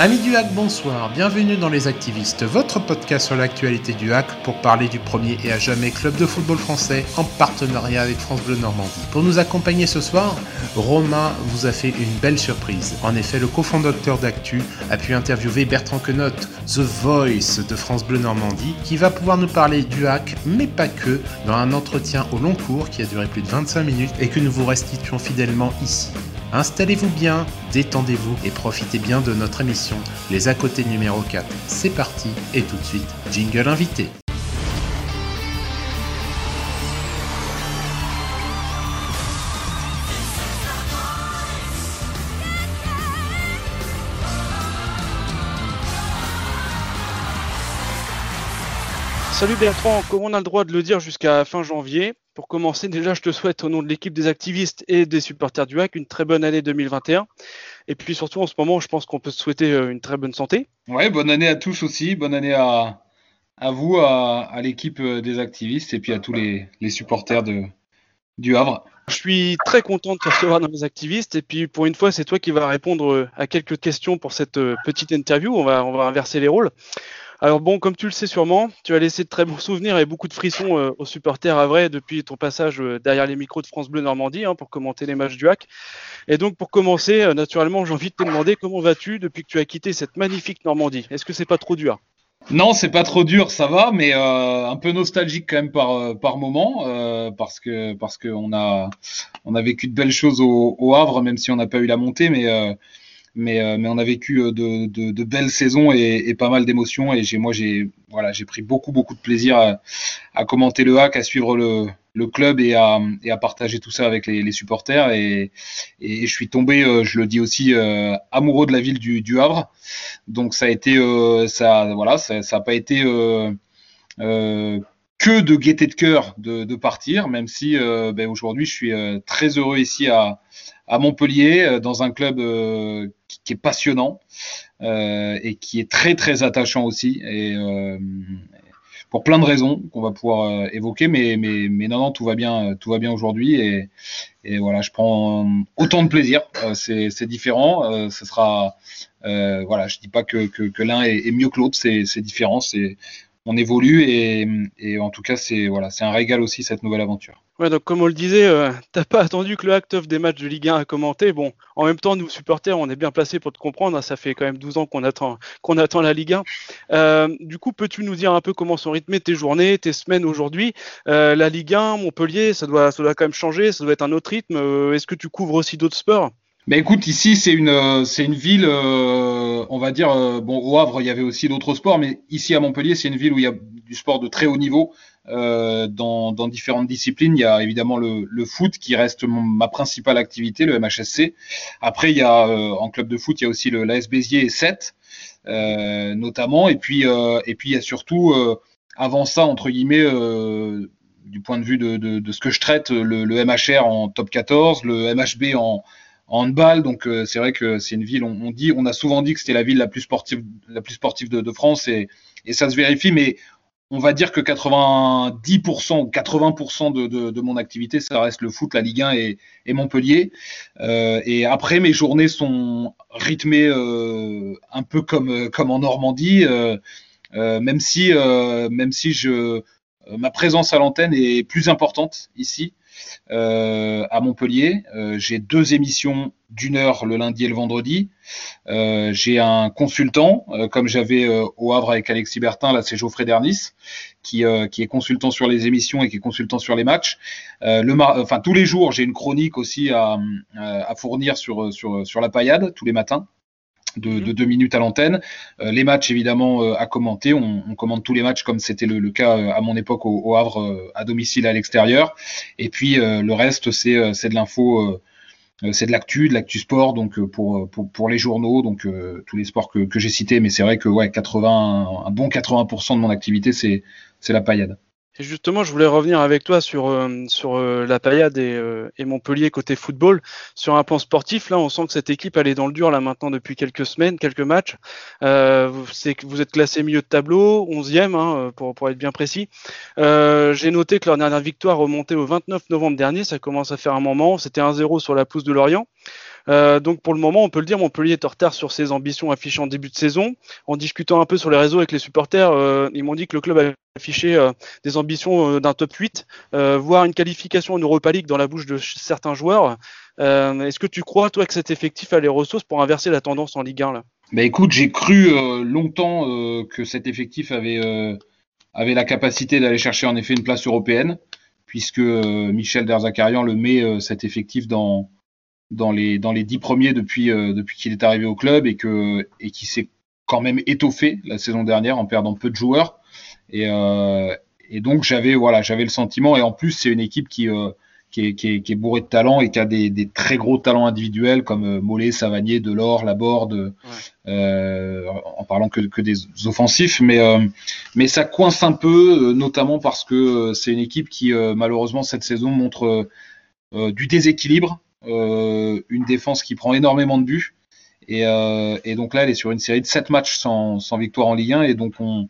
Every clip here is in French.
Amis du hack, bonsoir, bienvenue dans Les Activistes, votre podcast sur l'actualité du hack pour parler du premier et à jamais club de football français en partenariat avec France Bleu Normandie. Pour nous accompagner ce soir, Romain vous a fait une belle surprise. En effet, le cofondateur d'Actu a pu interviewer Bertrand Quenotte, The Voice de France Bleu Normandie, qui va pouvoir nous parler du hack, mais pas que, dans un entretien au long cours qui a duré plus de 25 minutes et que nous vous restituons fidèlement ici. Installez-vous bien, détendez-vous et profitez bien de notre émission Les à côté numéro 4. C'est parti et tout de suite, jingle invité. Salut Bertrand, comme on a le droit de le dire jusqu'à fin janvier, pour commencer déjà je te souhaite au nom de l'équipe des activistes et des supporters du HAC une très bonne année 2021. Et puis surtout en ce moment je pense qu'on peut te souhaiter euh, une très bonne santé. Ouais, bonne année à tous aussi, bonne année à, à vous, à, l'équipe euh, des activistes et puis à tous les, supporters de, du Havre. Je suis très content de te recevoir dans les activistes et puis pour une fois c'est toi qui vas répondre euh, à quelques questions pour cette petite interview, on va, on va inverser les rôles. Alors bon, comme tu le sais sûrement, tu as laissé de très bons souvenirs et beaucoup de frissons euh, aux supporters à vrai depuis ton passage euh, derrière les micros de France Bleu Normandie hein, pour commenter les matchs du HAC. Et donc pour commencer, euh, naturellement, j'ai envie de te demander comment vas-tu depuis que tu as quitté cette magnifique Normandie? Est-ce que c'est pas trop dur? Non, c'est pas trop dur, ça va, mais un peu nostalgique quand même par par moment, parce que parce on a on a vécu de belles choses au, au Havre, même si on n'a pas eu la montée, mais mais, euh, mais on a vécu euh, de, belles saisons et, pas mal d'émotions. Et moi, j'ai, voilà, pris beaucoup, beaucoup de plaisir à, commenter le hack, à suivre le, club et à, partager tout ça avec les, supporters. Et, je suis tombé, euh, je le dis aussi, amoureux de la ville du, Havre. Donc ça a été, ça, voilà, ça n'a pas été que de gaieté de cœur de, partir, même si ben, aujourd'hui je suis très heureux ici à Montpellier, dans un club qui, est passionnant euh, et qui est très très attachant aussi. Et euh, pour plein de raisons qu'on va pouvoir euh, évoquer, mais, mais, mais non, non, tout va bien, tout va bien aujourd'hui et, voilà, je prends autant de plaisir. c'est, différent. ce sera, voilà, je dis pas que, que, l'un est, est, mieux que l'autre, c'est différent. C'est, on évolue et, en tout cas, c'est voilà, c'est un régal aussi cette nouvelle aventure. Ouais, donc comme on le disait, euh, t'as pas attendu que le Act of des matchs de Ligue 1 a commenté. Bon, en même temps, nous supporters, on est bien placés pour te comprendre. Hein, ça fait quand même 12 ans qu'on attend, qu'on attend la Ligue 1. Euh, du coup, peux-tu nous dire un peu comment sont rythmées tes journées, tes semaines aujourd'hui? Euh, La Ligue 1, Montpellier, ça doit, ça doit quand même changer. Ça doit être un autre rythme. Euh, est-ce que tu couvres aussi d'autres sports? Mais écoute, ici c'est une c'est une ville, on va dire bon au Havre il y avait aussi d'autres sports, mais ici à Montpellier c'est une ville où il y a du sport de très haut niveau. Euh, dans, différentes disciplines. Il y a évidemment le, foot qui reste ma principale activité, le MHSC. Après, il y a euh, en club de foot, il y a aussi le l'AS et 7 euh, notamment. Et puis, euh, et puis il y a surtout avant ça entre guillemets du point de vue de, ce que je traite, le, le, MHR en top 14, le MHB en handball. Donc c'est vrai que c'est une ville. On, dit, on a souvent dit que c'était la ville la plus sportive, la plus sportive de, France et, ça se vérifie. Mais on va dire que 90% ou 80% de, mon activité, ça reste le foot, la Ligue 1 et, Montpellier. Euh, et après, mes journées sont rythmées euh, un peu comme, comme en Normandie, euh, euh même si, euh, même si ma présence à l'antenne est plus importante ici. Euh, à Montpellier. Euh, j'ai deux émissions d'une heure le lundi et le vendredi. Euh, j'ai un consultant, comme j'avais au Havre avec Alexis Bertin, là c'est Geoffrey Dernis, qui, est consultant sur les émissions et qui est consultant sur les matchs. enfin tous les jours, j'ai une chronique aussi à, fournir sur la paillade tous les matins de, mhm. de deux minutes à l'antenne. Euh, les matchs, évidemment, euh, à commenter. On, on, commente tous les matchs comme c'était le, le, cas euh, à mon époque au, au Havre, à domicile à l'extérieur. Et puis le reste, c'est de l'info. c'est de l'actu, de l'actu sport, donc pour, pour, pour les journaux, donc tous les sports que, que j'ai cités, mais c'est vrai que ouais, 80, un bon 80% de mon activité, c'est la paillade. Et justement, je voulais revenir avec toi sur, euh, euh, la et, euh, et, Montpellier côté football. Sur un plan sportif, là, on sent que cette équipe, elle est dans le dur là maintenant depuis quelques semaines, quelques matchs. vous êtes classé milieu de tableau, 11e, hein, pour, pour être bien précis. J'ai noté que leur dernière victoire remontait au 29 novembre dernier, ça commence à faire un moment. C'était 1-0 sur la pousse de Lorient. Euh, donc pour le moment, on peut le dire, Montpellier est en retard sur ses ambitions affichées en début de saison. En discutant un peu sur les réseaux avec les supporters, euh, ils m'ont dit que le club a affiché euh, des ambitions d'un top 8, voire une qualification en Europa League dans la bouche de certains joueurs. Est-ce que tu crois, toi, que cet effectif a les ressources pour inverser la tendance en Ligue 1 là? Bah écoute, j'ai cru longtemps que cet effectif avait, avait la capacité d'aller chercher en effet une place européenne, puisque Michel Derzakarian le met cet effectif dans, dans les dans les dix premiers depuis euh, depuis qu'il est arrivé au club et que et qui s'est quand même étoffé la saison dernière en perdant peu de joueurs. Et euh, et donc j'avais voilà j'avais le sentiment et en plus c'est une équipe qui euh, qui est, qui, est, bourrée de talents et qui a des, très gros talents individuels comme Mollet, Savanier, Delors, Laborde, en parlant que, que, des offensifs, mais mais ça coince un peu, notamment parce que c'est une équipe qui malheureusement cette saison montre du déséquilibre, une défense qui prend énormément de buts. Et, euh, et, donc là, elle est sur une série de 7 matchs sans, victoire en Ligue 1. Et donc, on,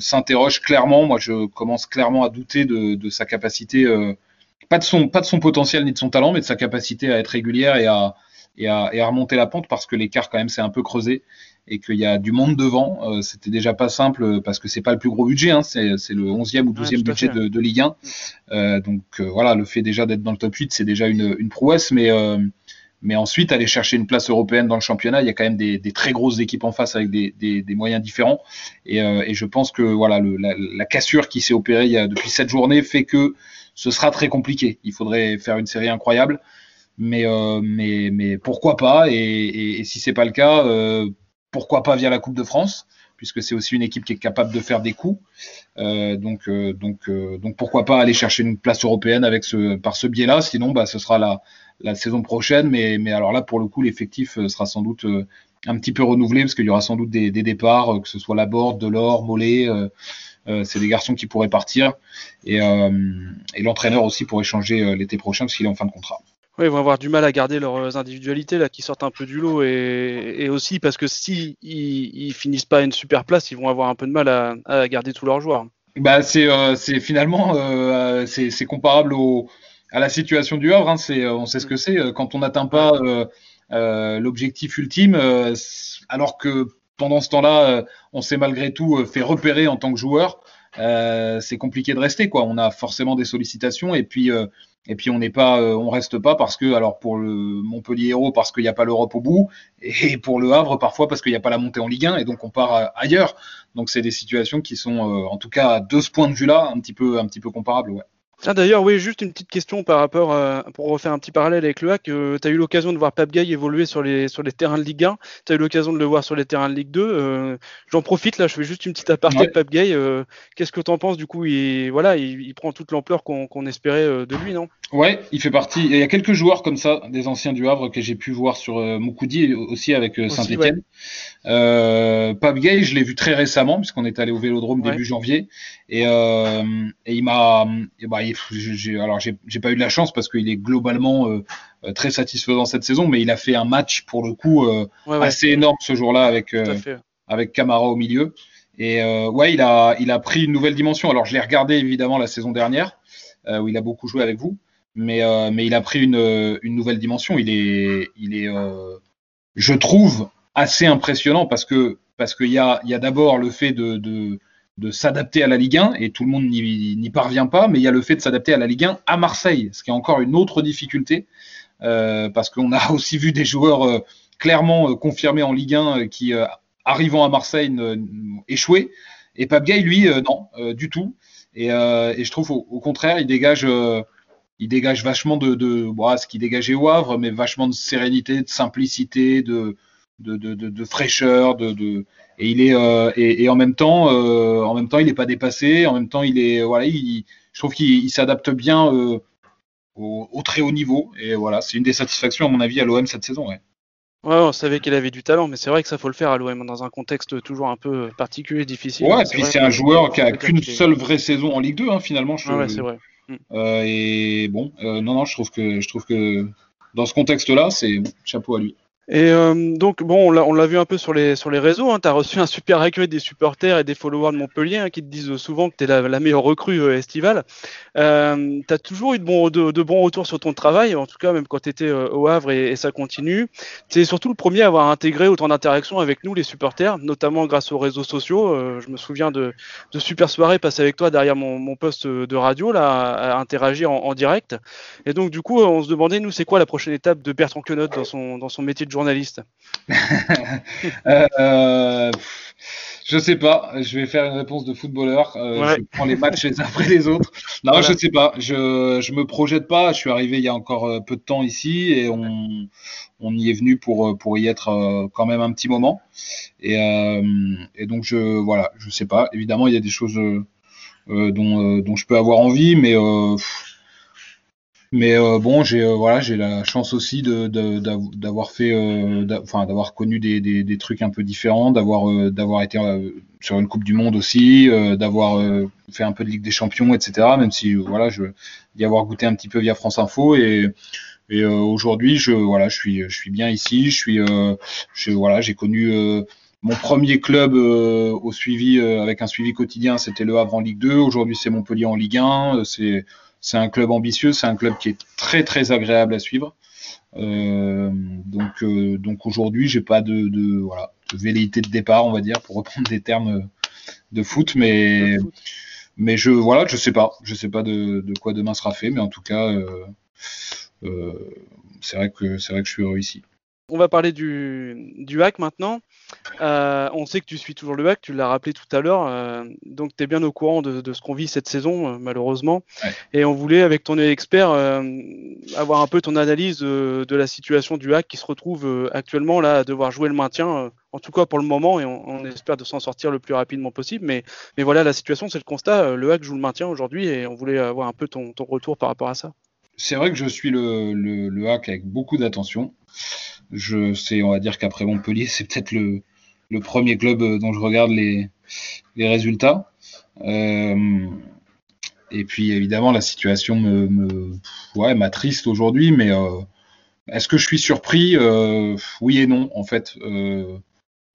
s'interroge clairement. Moi, je commence clairement à douter de, de sa capacité, euh, pas, de son, pas de son potentiel ni de son talent, mais de sa capacité à être régulière et à, et à, et à remonter la pente parce que l'écart, quand même, s'est un peu creusé et qu'il y a du monde devant. Euh, C'était déjà pas simple parce que c'est pas le plus gros budget, hein, c'est le 11e ou 12e budget de, de, Ligue 1. Euh, donc euh, voilà, le fait déjà d'être dans le top 8, c'est déjà une, une, prouesse, mais euh, mais ensuite aller chercher une place européenne dans le championnat, il y a quand même des, des très grosses équipes en face avec des, des, des moyens différents. Et, euh, et, je pense que voilà, le, la, la, cassure qui s'est opérée il y a, depuis cette journée fait que ce sera très compliqué. Il faudrait faire une série incroyable. Mais, mais, mais pourquoi pas? Et, et, et si c'est pas le cas, pourquoi pas via la Coupe de France, puisque c'est aussi une équipe qui est capable de faire des coups. Euh, donc, euh, donc, euh, donc pourquoi pas aller chercher une place européenne par ce biais-là. Sinon, bah, ce sera la, saison prochaine. Mais, alors là, pour le coup, l'effectif sera sans doute un petit peu renouvelé parce qu'il y aura sans doute des, des départs, que ce soit Laborde, Delors, Mollet. c'est des garçons qui pourraient partir et, et l'entraîneur aussi pourrait changer l'été prochain parce qu'il est en fin de contrat. Oui, ils vont avoir du mal à garder leurs individualités là, qui sortent un peu du lot et, et aussi parce que si ils, finissent pas à une super place, ils vont avoir un peu de mal à, à garder tous leurs joueurs. Bah c'est euh, finalement euh, c'est comparable au, à la situation du Havre. Hein. C'est on sait ce que c'est quand on n'atteint pas euh, euh l'objectif ultime, euh, alors que pendant ce temps-là, on s'est malgré tout fait repérer en tant que joueur. c'est compliqué de rester quoi. On a forcément des sollicitations et puis et puis on n'est pas, euh, on reste pas parce que, alors pour le Montpellier Hérault parce qu'il n'y a pas l'Europe au bout, et pour le Havre parfois parce qu'il n'y a pas la montée en Ligue 1 et donc on part euh, ailleurs. Donc c'est des situations qui sont, euh, en tout cas de ce point de vue-là, un petit peu, un petit peu comparables. Ouais. Ah, D'ailleurs, oui, juste une petite question par rapport, à, pour refaire un petit parallèle avec le hack. Euh, tu as eu l'occasion de voir Pape Gay évoluer sur les, sur les terrains de Ligue 1. Tu as eu l'occasion de le voir sur les terrains de Ligue 2. Euh, J'en profite, là, je fais juste une petite aparté de Pape Gay. Euh, Qu'est-ce que tu en penses Du coup, il, voilà, il, il prend toute l'ampleur qu'on qu'on espérait euh, de lui, non? Ouais, il fait partie. Il y a quelques joueurs comme ça, des anciens du Havre, que j'ai pu voir sur euh, Moukoudi aussi avec Saint-Etienne. Ouais. Pape Gay, je l'ai vu très récemment, puisqu'on est allé au Vélodrome ouais. début janvier. Et, et il m'a. Bah, alors j'ai pas eu de la chance parce qu'il est globalement euh, euh, très satisfaisant cette saison, mais il a fait un match pour le coup euh, ouais, ouais. assez énorme ce jour-là avec avec Camara au milieu. Et ouais, il a il a pris une nouvelle dimension. Alors je l'ai regardé évidemment la saison dernière où il a beaucoup joué avec vous, mais mais il a pris une une nouvelle dimension. Il est il est je trouve assez impressionnant parce que parce qu'il y a il y a d'abord le fait de, de de s'adapter à la Ligue 1 et tout le monde n'y parvient pas, mais il y a le fait de s'adapter à la Ligue 1 à Marseille, ce qui est encore une autre difficulté euh, parce qu'on a aussi vu des joueurs euh, clairement euh, confirmés en Ligue 1 qui, arrivant à Marseille, échouaient. Et Pape Gay, lui, non, du tout. Et, je trouve au, contraire, il dégage, il dégage vachement de, de bon, ce qui dégageait au Havre, mais vachement de sérénité, de simplicité, de, de, de, de fraîcheur, de, et il est euh, et, et, en même temps euh, en même temps il n'est pas dépassé en même temps il est voilà il, je trouve qu'il s'adapte bien euh, au, au, très haut niveau et voilà c'est une des satisfactions à mon avis à l'OM cette saison ouais. Ouais, on savait qu'il avait du talent, mais c'est vrai que ça faut le faire à l'OM dans un contexte toujours un peu particulier, difficile. Ouais, et puis c'est un joueur qui a qu'une seule vraie saison en Ligue 2, hein, finalement. Je ouais c'est vrai. Euh, et bon, euh, non, non, je trouve que je trouve que dans ce contexte-là, c'est chapeau à lui. Et euh, donc, bon, on l'a vu un peu sur les, sur les réseaux. Hein, tu as reçu un super accueil des supporters et des followers de Montpellier hein, qui te disent souvent que tu es la, meilleure recrue euh, estivale. Euh, tu as toujours eu de bons, de, bons retours sur ton travail, en tout cas, même quand tu étais euh, au Havre et, ça continue. Tu es surtout le premier à avoir intégré autant d'interactions avec nous, les supporters, notamment grâce aux réseaux sociaux. Euh, je me souviens de, de super soirées passées avec toi derrière mon, mon poste de radio, là, à, interagir en, en, direct. Et donc, du coup, on se demandait, nous, c'est quoi la prochaine étape de Bertrand Quenotte dans son, dans son métier de journaliste euh, Je sais pas. Je vais faire une réponse de footballeur. Euh, je prends les matchs les uns après les autres. Non, je sais pas. Je je me projette pas. Je suis arrivé il y a encore euh, peu de temps ici et on on y est venu pour pour y être quand même un petit moment. Et et donc je voilà, je sais pas. Évidemment, il y a des choses dont dont je peux avoir envie, mais mais euh, bon, j'ai euh, voilà, j'ai la chance aussi d'avoir fait, euh, enfin d'avoir connu des, trucs un peu différents, d'avoir d'avoir été sur une Coupe du Monde aussi, d'avoir fait un peu de Ligue des Champions, etc. Même si voilà, je d'y avoir goûté un petit peu via France Info et aujourd'hui, je voilà, je suis je suis bien ici, je suis voilà, j'ai connu mon premier club au suivi avec un suivi quotidien, c'était Le Havre en Ligue 2. Aujourd'hui, c'est Montpellier en Ligue 1. C'est c'est un club ambitieux, c'est un club qui est très très agréable à suivre. Euh, donc euh, donc aujourd'hui, j'ai pas de, de voilà de velléité de départ, on va dire, pour reprendre des termes de foot, mais mais je voilà, je sais pas, je sais pas de, de quoi demain sera fait, mais en tout cas, euh c'est vrai que c'est vrai que je suis heureux ici. On va parler du, du hack maintenant. Euh, on sait que tu suis toujours le hack, tu l'as rappelé tout à l'heure, euh, donc tu es bien au courant de, ce qu'on vit cette saison, euh, malheureusement. Et on voulait, avec ton expert, avoir un peu ton analyse de la situation du hack qui se retrouve actuellement là à devoir jouer le maintien, en tout cas pour le moment, et on, espère de s'en sortir le plus rapidement possible. Mais, mais voilà, la situation, c'est le constat. Le hack joue le maintien aujourd'hui et on voulait avoir un peu ton, retour par rapport à ça. C'est vrai que je suis le, le, le hack avec beaucoup d'attention. Je sais, on va dire qu'après Montpellier, c'est peut-être le, le, premier club euh, dont je regarde les, résultats. Euh, et puis évidemment, la situation me, m'attriste aujourd'hui, mais euh, est-ce que je suis surpris? Oui et non, en fait.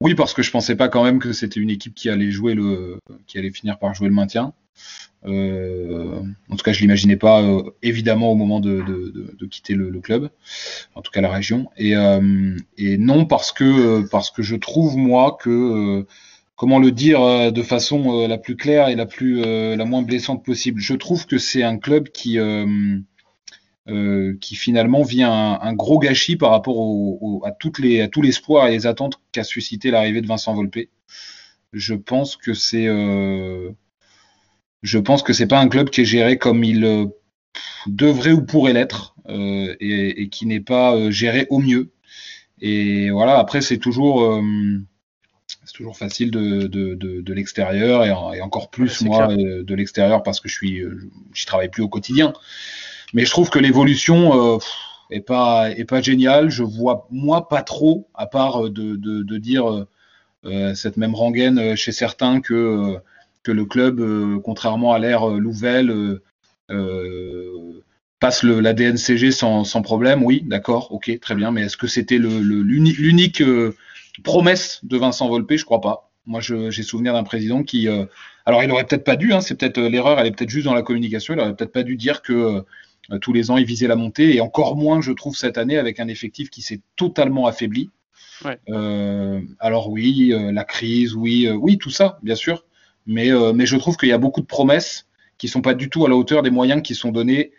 Oui, parce que je pensais pas quand même que c'était une équipe qui allait jouer le, qui allait finir par jouer le maintien. Euh, en tout cas, je l'imaginais pas euh, évidemment au moment de, quitter le, club, en tout cas la région. Et, euh, non parce que parce que je trouve moi que comment le dire de façon la plus claire et la plus la moins blessante possible. Je trouve que c'est un club qui qui finalement vient un, gros gâchis par rapport à, toutes les, à tout l'espoir et les attentes qu'a suscité l'arrivée de Vincent Volpe. Je pense que c'est je pense que c'est pas un club qui est géré comme il euh, devrait ou pourrait l'être euh, et, et, qui n'est pas euh, géré au mieux. Et voilà, après c'est toujours c'est toujours facile de, de, de, de l'extérieur et, et, encore plus ouais, moi clair. de l'extérieur parce que je suis j'y travaille plus au quotidien. Mais je trouve que l'évolution euh, est pas est pas géniale. Je vois moi pas trop à part de, de, de dire euh, cette même rengaine chez certains que que le club, euh, contrairement à l'ère euh, Louvel, euh, passe le, la DNCG sans, sans problème. Oui, d'accord, ok, très bien. Mais est-ce que c'était l'unique promesse de Vincent Volpe? Je crois pas. Moi, j'ai souvenir d'un président qui, euh, alors il aurait peut-être pas dû, hein, c'est peut-être l'erreur, elle est peut-être juste dans la communication, il aurait peut-être pas dû dire que euh, tous les ans il visait la montée, et encore moins, je trouve, cette année avec un effectif qui s'est totalement affaibli. Ouais. Euh, alors oui, la crise, oui, oui, tout ça, bien sûr. Mais, euh, mais je trouve qu'il y a beaucoup de promesses qui sont pas du tout à la hauteur des moyens qui sont donnés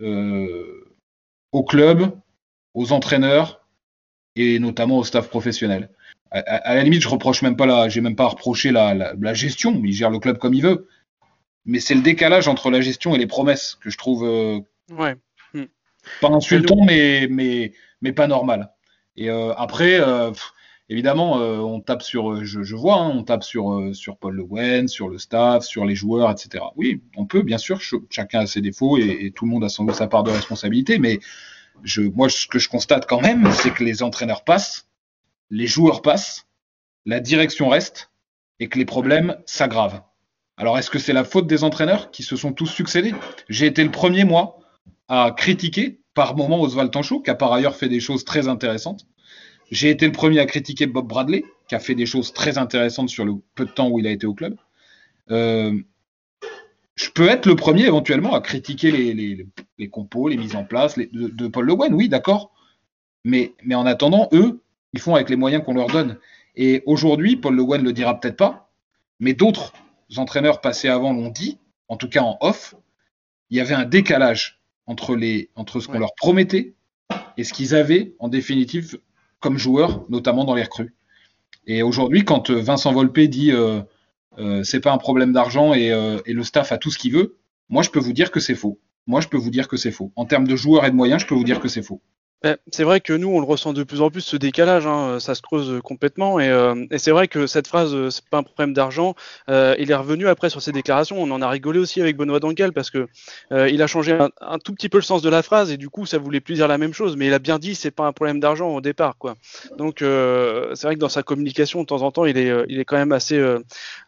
euh, au club, aux entraîneurs et notamment au staff professionnel. À, à, à la limite, je reproche même pas la, j'ai même pas à reprocher la, la, la, gestion. Il gère le club comme il veut. Mais c'est le décalage entre la gestion et les promesses que je trouve euh, ouais. pas insultant, mais, mais, mais pas normal. Et euh, après, euh, évidemment, euh, on tape sur, euh, je, vois, hein, on tape sur, euh, sur Paul Le Guen, sur le staff, sur les joueurs, etc. Oui, on peut, bien sûr, ch chacun a ses défauts et, tout le monde a doute sa part de responsabilité, mais moi, ce que je constate quand même, c'est que les entraîneurs passent, les joueurs passent, la direction reste et que les problèmes s'aggravent. Alors, est-ce que c'est la faute des entraîneurs qui se sont tous succédés? J'ai été le premier, moi, à critiquer par moment Oswald Tanchot, qui a par ailleurs fait des choses très intéressantes J'ai été le premier à critiquer Bob Bradley, qui a fait des choses très intéressantes sur le peu de temps où il a été au club. Euh, je peux être le premier éventuellement à critiquer les, compos, les mises en place de, Paul Le Guen, oui, d'accord. Mais, mais en attendant, eux, ils font avec les moyens qu'on leur donne. Et aujourd'hui, Paul Le Guen le dira peut-être pas, mais d'autres entraîneurs passés avant l'ont dit, en tout cas en off, il y avait un décalage entre, les, entre ce qu'on leur promettait et ce qu'ils avaient en définitive comme joueurs, notamment dans les recrues. Et aujourd'hui, quand Vincent Volpe dit euh, euh, c'est pas un problème d'argent euh, et, le staff a tout ce qu'il veut, moi je peux vous dire que c'est faux. Moi je peux vous dire que c'est faux. En termes de joueurs et de moyens, je peux vous dire que c'est faux. Ben, c'est vrai que nous, on le ressent de plus en plus, ce décalage, hein, ça se creuse complètement. Et, euh, et c'est vrai que cette phrase, euh, c'est pas un problème d'argent, euh, il est revenu après sur ses déclarations. On en a rigolé aussi avec Benoît Dankel parce que euh, il a changé un, tout petit peu le sens de la phrase et du coup, ça voulait plus dire la même chose. Mais il a bien dit, c'est pas un problème d'argent au départ, quoi. Donc, c'est vrai que dans sa communication, de temps en temps, il est, il est quand même assez,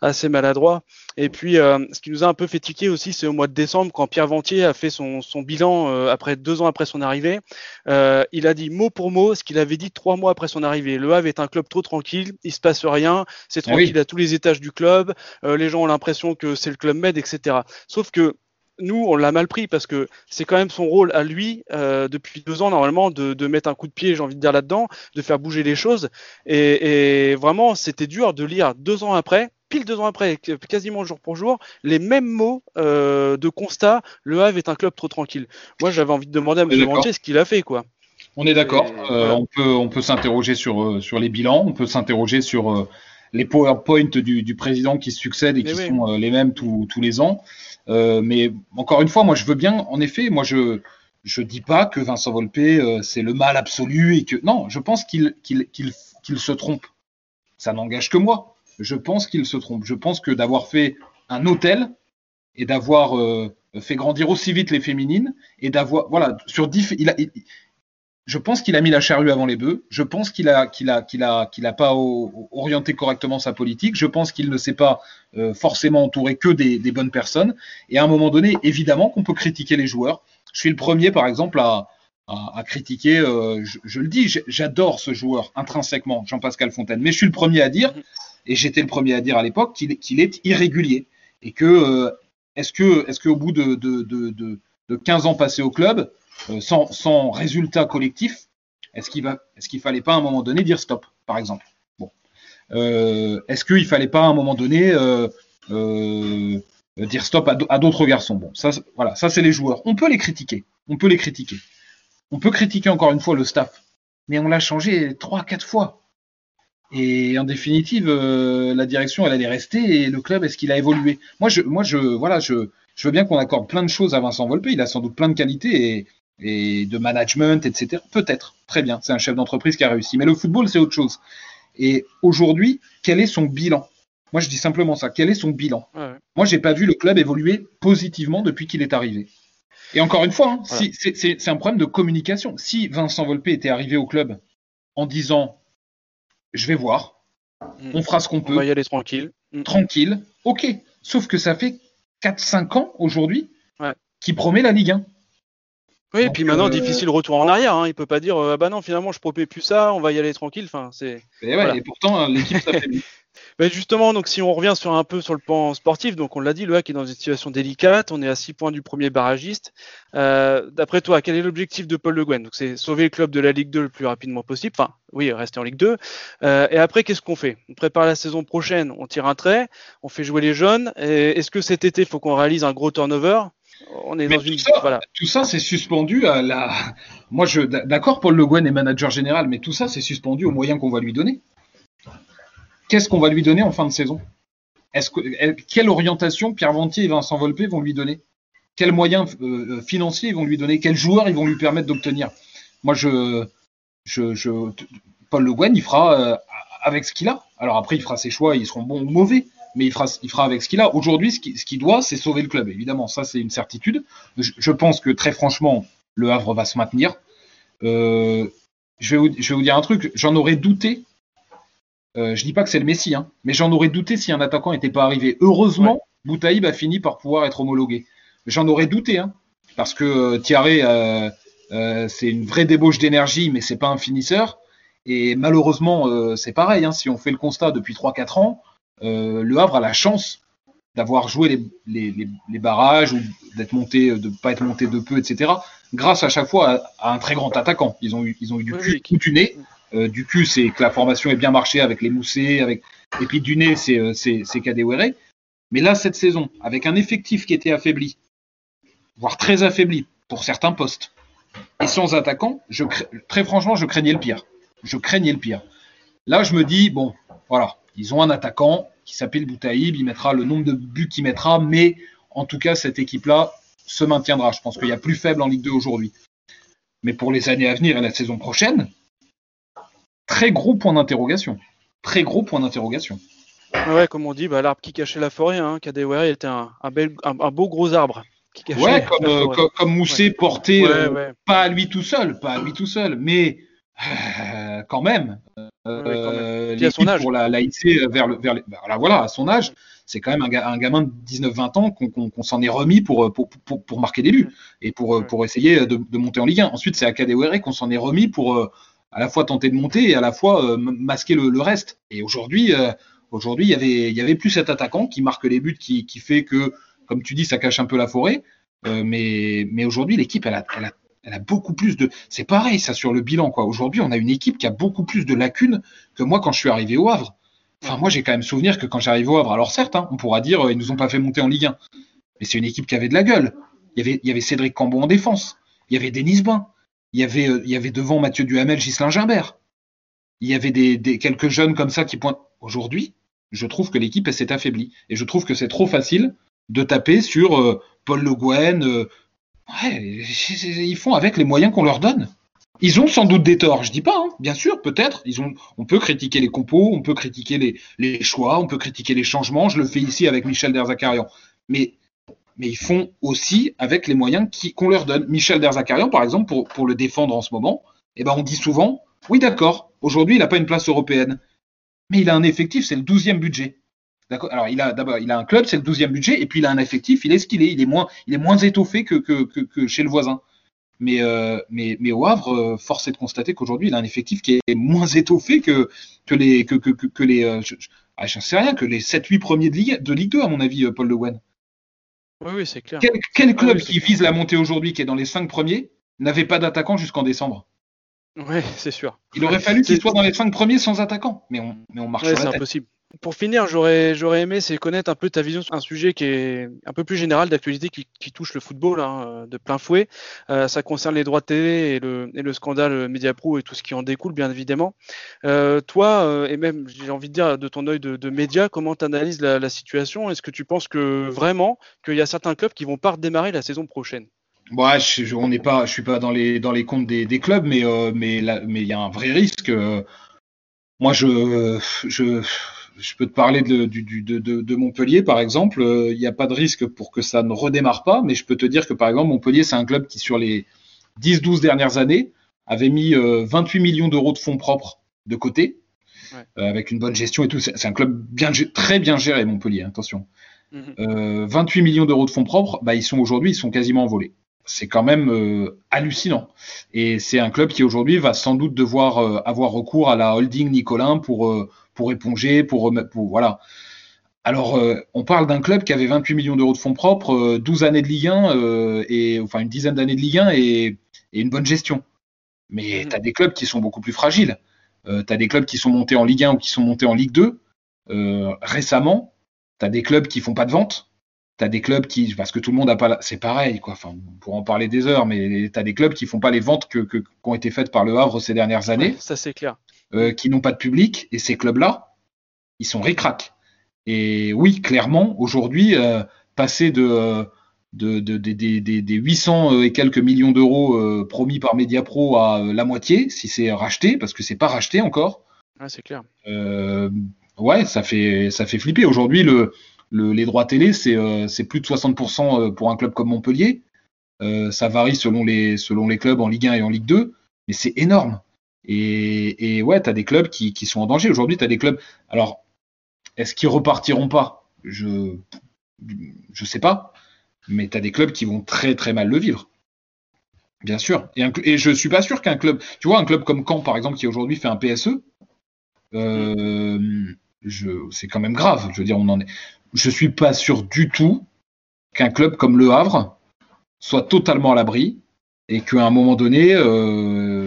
assez maladroit. Et puis, ce qui nous a un peu fait tiquer aussi, c'est au mois de décembre quand Pierre Ventier a fait son, son bilan après deux ans après son arrivée. Euh, il a dit mot pour mot ce qu'il avait dit trois mois après son arrivée. Le Havre est un club trop tranquille, il se passe rien, c'est tranquille à tous les étages du club, euh, les gens ont l'impression que c'est le club med, etc. Sauf que nous, on l'a mal pris parce que c'est quand même son rôle à lui, euh, depuis deux ans normalement, de, mettre un coup de pied, j'ai envie de dire là-dedans, de faire bouger les choses. et vraiment, c'était dur de lire deux ans après pile deux ans après, quasiment jour pour jour, les mêmes mots euh, de constat. Le Havre est un club trop tranquille. Moi, j'avais envie de demander à M. Mantier ce qu'il a fait, quoi. On est d'accord. Euh, on peut, on peut s'interroger sur, euh, sur les bilans, on peut s'interroger sur les PowerPoint du, du, président qui succèdent et qui sont les mêmes tous les ans. mais encore une fois, moi, je veux bien, en effet, moi, je je dis pas que Vincent Volpe c'est le mal absolu et que non, je pense qu'il qu'il qu'il se trompe. Ça n'engage que moi je pense qu'il se trompe. Je pense que d'avoir fait un hôtel et d'avoir euh, fait grandir aussi vite les féminines et d'avoir voilà sur il je pense qu'il a mis la charrue avant les bœufs. Je pense qu'il a qu'il a qu'il a qu'il a pas orienté correctement sa politique. Je pense qu'il ne s'est pas euh, forcément entouré que des, bonnes personnes. Et à un moment donné, évidemment qu'on peut critiquer les joueurs. Je suis le premier, par exemple, à, à, critiquer. Euh, je, le dis, j'adore ce joueur intrinsèquement, Jean-Pascal Fontaine. Mais je suis le premier à dire et j'étais le premier à dire à l'époque qu'il est irrégulier. Et que, euh, est-ce que, est-ce qu'au bout de, de, de, de, 15 ans passés au club, euh, sans, résultat collectif, est-ce qu'il qu'il fallait pas à un moment donné dire stop, par exemple? Bon. Euh, est-ce qu'il fallait pas à un moment donné dire stop à, d'autres garçons? Bon, ça, voilà, ça c'est les joueurs. On peut les critiquer. On peut les critiquer. On peut critiquer encore une fois le staff, mais on l'a changé trois, quatre fois. Et en définitive, euh, la direction, elle allait rester et le club, est-ce qu'il a évolué? Moi, je, moi, je, voilà, je, je veux bien qu'on accorde plein de choses à Vincent Volpe. Il a sans doute plein de qualités et, et de management, etc. Peut-être, très bien. C'est un chef d'entreprise qui a réussi. Mais le football, c'est autre chose. Et aujourd'hui, quel est son bilan? Moi, je dis simplement ça. Quel est son bilan? Ouais. Moi, j'ai pas vu le club évoluer positivement depuis qu'il est arrivé. Et encore une fois, hein, si, c'est un problème de communication. Si Vincent Volpe était arrivé au club en disant je vais voir. On fera ce qu'on peut. On va y aller tranquille. Mm. Tranquille. Ok. Sauf que ça fait 4-5 ans aujourd'hui qui promet la Ligue 1. Oui, et puis maintenant, euh, difficile retour en arrière. Hein. Il peut pas dire, euh, ah bah non, finalement, je promets plus ça, on va y aller tranquille. Enfin, c'est. Et, ouais, et pourtant, l'équipe s'affaiblit. Ben justement, donc si on revient sur un peu sur le plan sportif, donc on l'a dit, le HAC est dans une situation délicate, on est à 6 points du premier barragiste. Euh, D'après toi, quel est l'objectif de Paul Le Guen? Donc c'est sauver le club de la Ligue 2 le plus rapidement possible, enfin oui, rester en Ligue 2. Euh, et après, qu'est-ce qu'on fait? On prépare la saison prochaine, on tire un trait, on fait jouer les jeunes. Est-ce que cet été, il faut qu'on réalise un gros turnover? On est dans tout une... ça, voilà. tout ça, c'est suspendu à la. Moi, je d'accord, Paul Le Guen est manager général, mais tout ça, c'est suspendu aux moyens qu'on va lui donner qu'est-ce qu'on va lui donner en fin de saison? Que, Quelle orientation Pierre Ventier et Vincent Volpe vont lui donner? Quels moyens euh, financiers ils vont lui donner? Quels joueurs ils vont lui permettre d'obtenir? Moi, je, Paul Le Guen, il fera euh, avec ce qu'il a. Alors après, il fera ses choix, ils seront bons ou mauvais, mais il fera, avec ce qu'il a. Aujourd'hui, ce qu'il doit, c'est sauver le club. Évidemment, ça, c'est une certitude. Je, pense que très franchement, le Havre va se maintenir. Euh, je, vous, je vais vous dire un truc, j'en aurais douté euh, je dis pas que c'est le Messi, hein, mais j'en aurais douté si un attaquant n'était pas arrivé. Heureusement, Boutaïb a fini par pouvoir être homologué. J'en aurais douté, hein, parce que euh, Thierry, euh, euh, c'est une vraie débauche d'énergie, mais c'est pas un finisseur. Et malheureusement, c'est pareil. Hein, si on fait le constat depuis 3-4 ans, le Havre a la chance d'avoir joué les, barrages ou d'être monté, de pas être monté de peu, etc. Grâce à chaque fois à, un très grand attaquant. Ils ont eu, ils ont eu du cul tout du nez. Euh, du cul, c'est que la formation est bien marché avec les moussés, avec et puis du nez, c'est euh, c'est Kadewere. Mais là, cette saison, avec un effectif qui était affaibli, voire très affaibli pour certains postes, et sans attaquant, je, très franchement, je craignais le pire. Je craignais le pire. Là, je me dis, bon, voilà, ils ont un attaquant, qui s'appelle Boutaïb. Il mettra le nombre de buts qu'il mettra, mais en tout cas, cette équipe-là se maintiendra. Je pense qu'il y a plus faible en Ligue 2 aujourd'hui. Mais pour les années à venir et la saison prochaine, très gros point d'interrogation. Très gros point d'interrogation. Ouais, comme on dit, bah, l'arbre qui cachait la forêt, hein, Kadewere était un, bel, un, beau gros arbre. Qui ouais, comme, euh, comme, Moussé porté, euh, pas à lui tout seul, pas à lui tout seul, mais euh, quand même, euh, son âge. pour la, la vers le, vers bah, voilà, à son âge, c'est quand même un, gamin de 19-20 ans qu'on s'en est remis pour, pour, pour, marquer des buts et pour, pour essayer de, monter en Ligue 1. Ensuite, c'est à Kadewere qu'on s'en est remis pour euh, à la fois tenter de monter et à la fois masquer le, reste. Et aujourd'hui, aujourd'hui, il y avait, il y avait plus cet attaquant qui marque les buts, qui, qui fait que, comme tu dis, ça cache un peu la forêt. mais, mais aujourd'hui, l'équipe, elle a, elle a elle a beaucoup plus de. C'est pareil, ça, sur le bilan, quoi. Aujourd'hui, on a une équipe qui a beaucoup plus de lacunes que moi quand je suis arrivé au Havre. Enfin, moi, j'ai quand même souvenir que quand j'arrive au Havre, alors certes, hein, on pourra dire, euh, ils nous ont pas fait monter en Ligue 1. Mais c'est une équipe qui avait de la gueule. Il y avait, Cédric Cambon en défense. Il y avait Denis Bain. Il y avait, euh, il y avait devant Mathieu Duhamel, Gislain Gimbert. Il y avait des, quelques jeunes comme ça qui pointent. Aujourd'hui, je trouve que l'équipe s'est affaiblie. Et je trouve que c'est trop facile de taper sur euh, Paul Le Guen, Ouais, ils font avec les moyens qu'on leur donne. Ils ont sans doute des torts, je dis pas, hein. bien sûr, peut-être. On peut critiquer les compos, on peut critiquer les, choix, on peut critiquer les changements. Je le fais ici avec Michel Derzakarian. Mais, ils font aussi avec les moyens qu'on leur donne. Michel Derzakarian, par exemple, pour, pour le défendre en ce moment, eh ben on dit souvent, oui d'accord, aujourd'hui il n'a pas une place européenne, mais il a un effectif, c'est le 12e budget. Alors, il a d'abord, il a un club, c'est le 12e budget, et puis il a un effectif, il est ce qu'il est, il est moins, il est moins étoffé que, que, que, chez le voisin. Mais, euh, mais, mais au Havre, euh, force est de constater qu'aujourd'hui, il a un effectif qui est moins étoffé que, que les, que, que, que les, euh, je, ah, sais rien, que les 7-8 premiers de Ligue, de Ligue 2, à mon avis, Paul Le Guen. Oui, oui, c'est clair. Quel, club qui vise la montée aujourd'hui, qui est dans les 5 premiers, n'avait pas d'attaquant jusqu'en décembre? Oui, c'est sûr. Il aurait fallu qu'il soit dans les 5 premiers sans attaquant, mais on, mais on marche ouais, C'est impossible. Pour finir, j'aurais, aimé c'est connaître un peu ta vision sur un sujet qui est un peu plus général d'actualité qui, touche le football hein, euh, de plein fouet. Euh, ça concerne les droits de télé et le, et le scandale Mediapro et tout ce qui en découle, bien évidemment. Euh, toi, et même, j'ai envie de dire, de ton œil de, de média, comment tu analyses la, situation? Est-ce que tu penses que vraiment qu'il y a certains clubs qui vont pas redémarrer la saison prochaine? Ouais, je, on n'est pas, je suis pas dans les comptes des, clubs, mais il y a un vrai risque. moi, je je je peux te parler de, de, Montpellier, par exemple. Euh, il n'y a pas de risque pour que ça ne redémarre pas, mais je peux te dire que, par exemple, Montpellier, c'est un club qui, sur les 10-12 dernières années, avait mis 28 euh, millions d'euros de fonds propres de côté, euh, avec une bonne gestion et tout. C'est un club bien, très bien géré, Montpellier, hein, attention. 28 mhm. millions d'euros de fonds propres, bah, ils sont aujourd'hui, ils sont quasiment envolés c'est quand même hallucinant. Et c'est un club qui aujourd'hui va sans doute devoir avoir recours à la holding Nicolin pour pour éponger, pour, pour voilà. Alors, euh, on parle d'un club qui avait 28 millions d'euros de fonds propres, 12 euh, années de Ligue 1, euh, et, enfin une dizaine d'années de Ligue 1 et, une bonne gestion. Mais mmh. tu as des clubs qui sont beaucoup plus fragiles. tu as des clubs qui sont montés en Ligue 1 ou qui sont montés en Ligue 2 récememment. Tu as des clubs qui font pas de vente. Tu as des clubs qui, parce que tout le monde a pas, c'est pareil, quoi. Enfin, on pourra en parler des heures, mais tu as des clubs qui font pas les ventes que, qui ont été faites par le Havre ces dernières années. ça, c'est clair. Euh, qui n'ont pas de public, et ces clubs-là, ils sont ricrac. Et oui, clairement, aujourd'hui, euh, passer de, euh, de, des 800 et quelques millions d'euros promis par Mediapro à la moitié, si c'est racheté, parce que c'est pas racheté encore. Ah, c'est clair. ouais, ça fait, ça fait flipper. Aujourd'hui, le, les droits télé, c'est plus de 60% pour un club comme Montpellier. ça varie selon les, selon les clubs en Ligue 1 et en Ligue 2, mais c'est énorme. Et, ouais, tu as des clubs qui, sont en danger. Aujourd'hui, tu as des clubs. Alors, est-ce qu'ils repartiront pas? Je je sais pas. Mais tu as des clubs qui vont très très mal le vivre. Bien sûr. Et, et je suis pas sûr qu'un club, tu vois, un club comme Caen, par exemple, qui aujourd'hui fait un PSE, euh, c'est quand même grave. Je veux dire, on en est. Je suis pas sûr du tout qu'un club comme Le Havre soit totalement à l'abri et qu'à un moment donné, euh,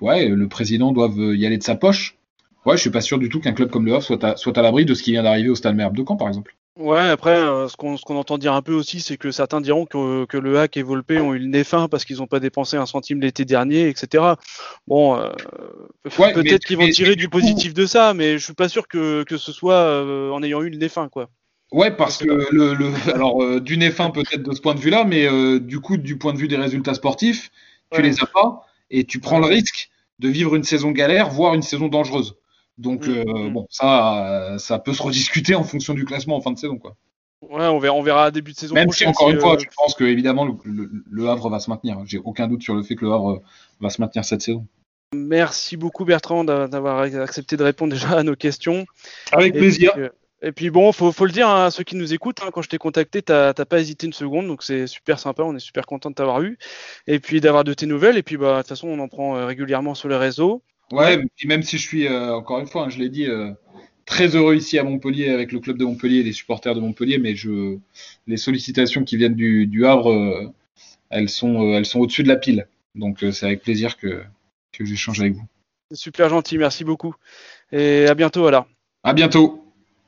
ouais, le président doive y aller de sa poche. Ouais, je suis pas sûr du tout qu'un club comme Le Havre soit à, soit à l'abri de ce qui vient d'arriver au Stade Merbe de Caen, par exemple. Ouais, après, euh, ce qu'on entend dire un peu aussi, c'est que certains diront que, que, le Hack et Volpe ont eu le nez fin parce qu'ils n'ont pas dépensé un centime l'été dernier, etc. Bon, euh, peut-être qu'ils vont tirer du, positif de ça, mais je suis pas sûr que, que ce soit euh, en ayant eu le nez fin, quoi. Ouais, parce que le, le alors du nez fin peut-être de ce point de vue-là, mais du coup, du point de vue des résultats sportifs, tu les as pas et tu prends le risque de vivre une saison galère, voire une saison dangereuse. Donc mm, euh, mm. bon, ça, ça peut se rediscuter en fonction du classement en fin de saison, quoi. Ouais, on verra, on verra à début de saison. Même si encore une fois, euh, je pense que évidemment le, Havre va se maintenir. J'ai aucun doute sur le fait que le Havre va se maintenir cette saison. Merci beaucoup Bertrand d'avoir accepté de répondre déjà à nos questions. Avec plaisir. Euh, et puis bon, faut, faut le dire hein, à ceux qui nous écoutent, hein, quand je t'ai contacté, t'as pas hésité une seconde, donc c'est super sympa, on est super content de t'avoir eu, et puis d'avoir de tes nouvelles, et puis bah de toute façon on en prend régulièrement sur les réseaux. Ouais, même si je suis, euh, encore une fois, hein, je l'ai dit, euh, très heureux ici à Montpellier avec le club de Montpellier et les supporters de Montpellier, mais je, les sollicitations qui viennent du, du Havre, euh, elles sont, elles sont au-dessus de la pile. Donc c'est avec plaisir que, que j'échange avec vous. Super gentil, merci beaucoup. Et à bientôt alors. À bientôt.